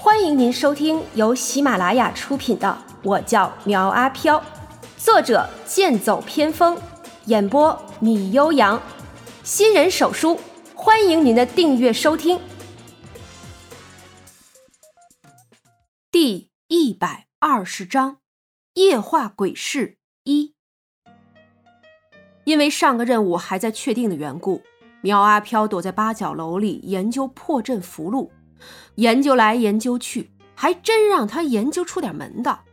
欢迎您收听由喜马拉雅出品的《我叫苗阿飘》，作者剑走偏锋，演播米悠扬，新人手书，欢迎您的订阅收听。第一百二十章：夜话鬼市一。因为上个任务还在确定的缘故，苗阿飘躲在八角楼里研究破阵符箓。研究来研究去，还真让他研究出点门道。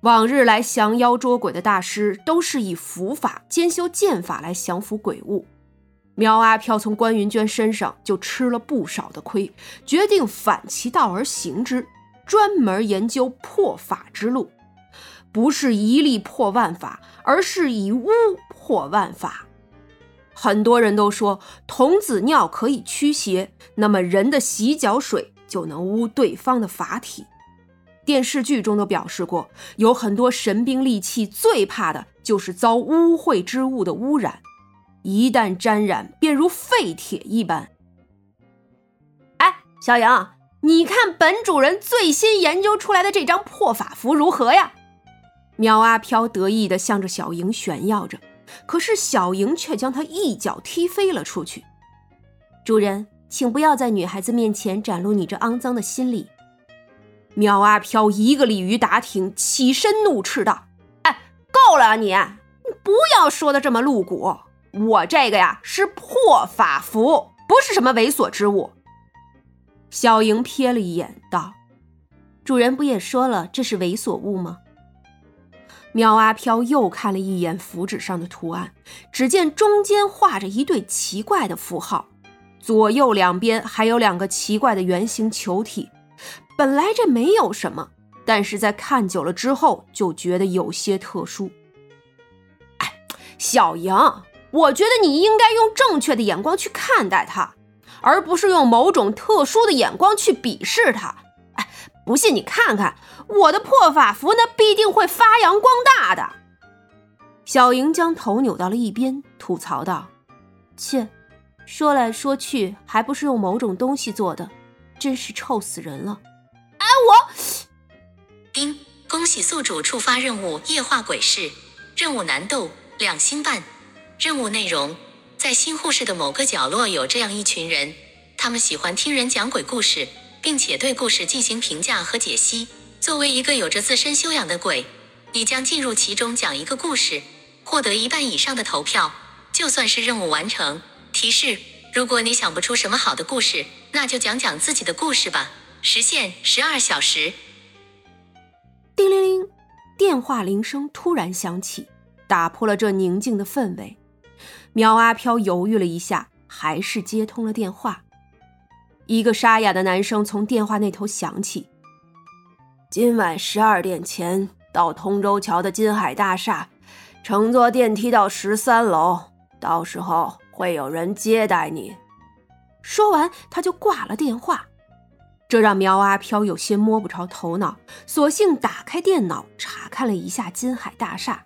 往日来降妖捉鬼的大师，都是以符法兼修剑法来降服鬼物。苗阿飘从关云娟身上就吃了不少的亏，决定反其道而行之，专门研究破法之路。不是一力破万法，而是以巫破万法。很多人都说童子尿可以驱邪，那么人的洗脚水就能污对方的法体。电视剧中都表示过，有很多神兵利器最怕的就是遭污秽之物的污染，一旦沾染，便如废铁一般。哎，小莹，你看本主人最新研究出来的这张破法符如何呀？苗阿飘得意地向着小莹炫耀着。可是小莹却将他一脚踢飞了出去。主人，请不要在女孩子面前展露你这肮脏的心理。苗阿飘一个鲤鱼打挺，起身怒斥道：“哎，够了啊你！你不要说的这么露骨。我这个呀是破法符，不是什么猥琐之物。”小莹瞥了一眼，道：“主人不也说了这是猥琐物吗？”喵阿飘又看了一眼符纸上的图案，只见中间画着一对奇怪的符号，左右两边还有两个奇怪的圆形球体。本来这没有什么，但是在看久了之后，就觉得有些特殊。哎，小莹，我觉得你应该用正确的眼光去看待它，而不是用某种特殊的眼光去鄙视它。不信你看看我的破法符，那必定会发扬光大的。小莹将头扭到了一边，吐槽道：“切，说来说去还不是用某种东西做的，真是臭死人了。”哎，我丁，恭喜宿主触发任务夜话鬼事，任务难度两星半。任务内容：在新护士的某个角落有这样一群人，他们喜欢听人讲鬼故事。并且对故事进行评价和解析。作为一个有着自身修养的鬼，你将进入其中讲一个故事，获得一半以上的投票，就算是任务完成。提示：如果你想不出什么好的故事，那就讲讲自己的故事吧。时限十二小时。叮铃铃，电话铃声突然响起，打破了这宁静的氛围。苗阿飘犹豫了一下，还是接通了电话。一个沙哑的男声从电话那头响起：“今晚十二点前到通州桥的金海大厦，乘坐电梯到十三楼，到时候会有人接待你。”说完，他就挂了电话。这让苗阿飘有些摸不着头脑，索性打开电脑查看了一下金海大厦。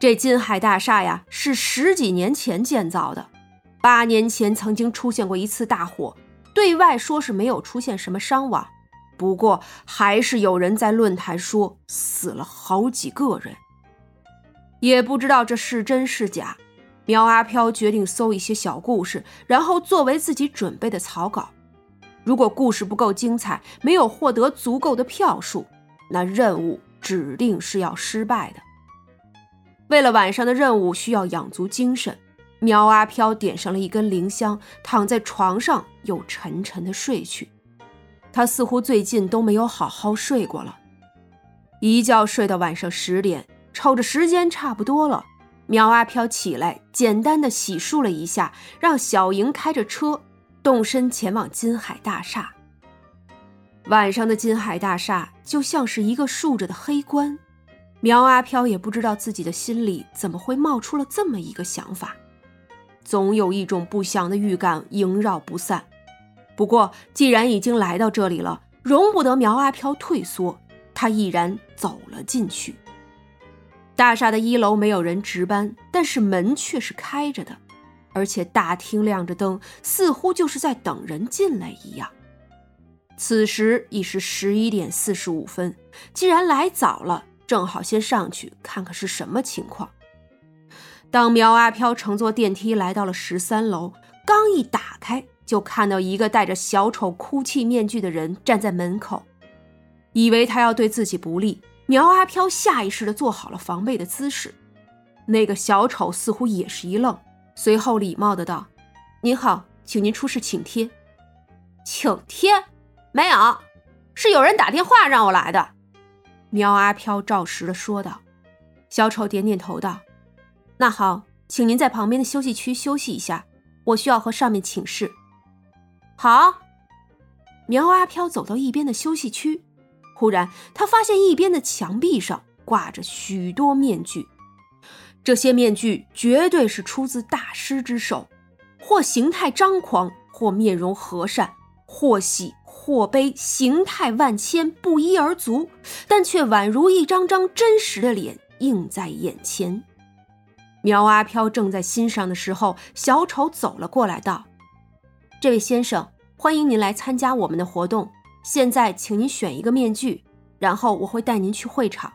这金海大厦呀，是十几年前建造的，八年前曾经出现过一次大火。对外说是没有出现什么伤亡，不过还是有人在论坛说死了好几个人，也不知道这是真是假。苗阿飘决定搜一些小故事，然后作为自己准备的草稿。如果故事不够精彩，没有获得足够的票数，那任务指定是要失败的。为了晚上的任务，需要养足精神。苗阿飘点上了一根灵香，躺在床上又沉沉的睡去。他似乎最近都没有好好睡过了，一觉睡到晚上十点，瞅着时间差不多了，苗阿飘起来，简单的洗漱了一下，让小莹开着车动身前往金海大厦。晚上的金海大厦就像是一个竖着的黑棺，苗阿飘也不知道自己的心里怎么会冒出了这么一个想法。总有一种不祥的预感萦绕不散。不过，既然已经来到这里了，容不得苗阿飘退缩，他毅然走了进去。大厦的一楼没有人值班，但是门却是开着的，而且大厅亮着灯，似乎就是在等人进来一样。此时已是十一点四十五分，既然来早了，正好先上去看看是什么情况。当苗阿飘乘坐电梯来到了十三楼，刚一打开，就看到一个戴着小丑哭泣面具的人站在门口，以为他要对自己不利，苗阿飘下意识地做好了防备的姿势。那个小丑似乎也是一愣，随后礼貌的道：“您好，请您出示请帖。”请帖。没有，是有人打电话让我来的。苗阿飘照实的说道。小丑点点头道：“那好，请您在旁边的休息区休息一下，我需要和上面请示。”好。苗阿飘走到一边的休息区，忽然他发现一边的墙壁上挂着许多面具，这些面具绝对是出自大师之手，或形态张狂，或面容和善，或喜。或悲，形态万千，不一而足，但却宛如一张张真实的脸映在眼前。苗阿飘正在欣赏的时候，小丑走了过来，道：“这位先生，欢迎您来参加我们的活动。现在，请您选一个面具，然后我会带您去会场。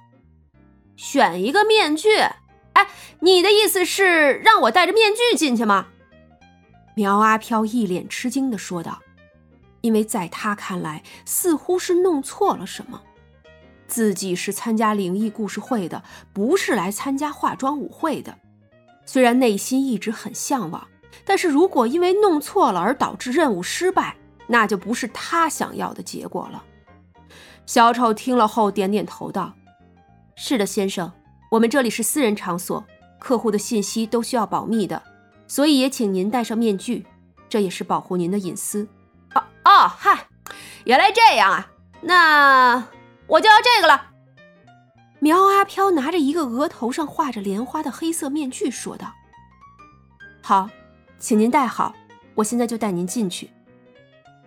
选一个面具？哎，你的意思是让我戴着面具进去吗？”苗阿飘一脸吃惊地说道。因为在他看来，似乎是弄错了什么。自己是参加灵异故事会的，不是来参加化妆舞会的。虽然内心一直很向往，但是如果因为弄错了而导致任务失败，那就不是他想要的结果了。小丑听了后点点头道：“是的，先生，我们这里是私人场所，客户的信息都需要保密的，所以也请您戴上面具，这也是保护您的隐私。”哦哦，嗨，原来这样啊！那我就要这个了。苗阿飘拿着一个额头上画着莲花的黑色面具说道：“好，请您戴好，我现在就带您进去。”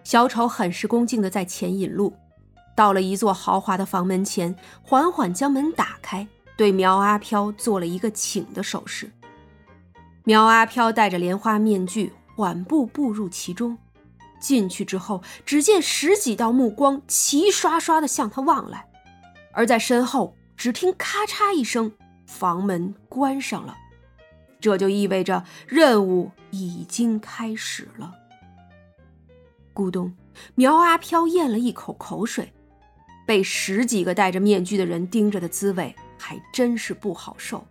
小丑很是恭敬的在前引路，到了一座豪华的房门前，缓缓将门打开，对苗阿飘做了一个请的手势。苗阿飘戴着莲花面具，缓步步入其中。进去之后，只见十几道目光齐刷刷的向他望来，而在身后，只听咔嚓一声，房门关上了。这就意味着任务已经开始了。咕咚，苗阿飘咽了一口口水，被十几个戴着面具的人盯着的滋味还真是不好受。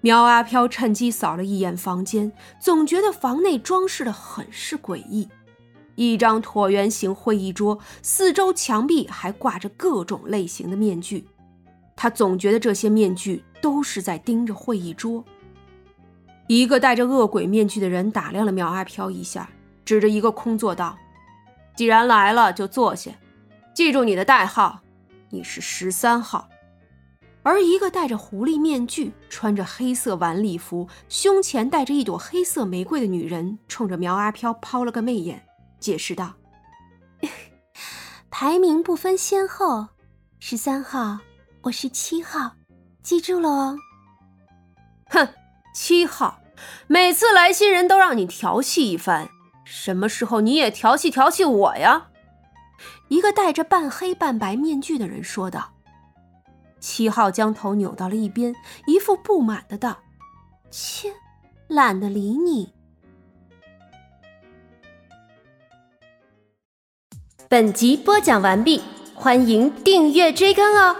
苗阿飘趁机扫了一眼房间，总觉得房内装饰的很是诡异。一张椭圆形会议桌，四周墙壁还挂着各种类型的面具。他总觉得这些面具都是在盯着会议桌。一个戴着恶鬼面具的人打量了苗阿飘一下，指着一个空座道：“既然来了，就坐下。记住你的代号，你是十三号。”而一个戴着狐狸面具、穿着黑色晚礼服、胸前戴着一朵黑色玫瑰的女人，冲着苗阿飘抛了个媚眼。解释道：“排名不分先后，十三号，我是七号，记住了哦。”哼，七号，每次来新人都让你调戏一番，什么时候你也调戏调戏我呀？”一个戴着半黑半白面具的人说道。七号将头扭到了一边，一副不满的道：“切，懒得理你。”本集播讲完毕，欢迎订阅追更哦。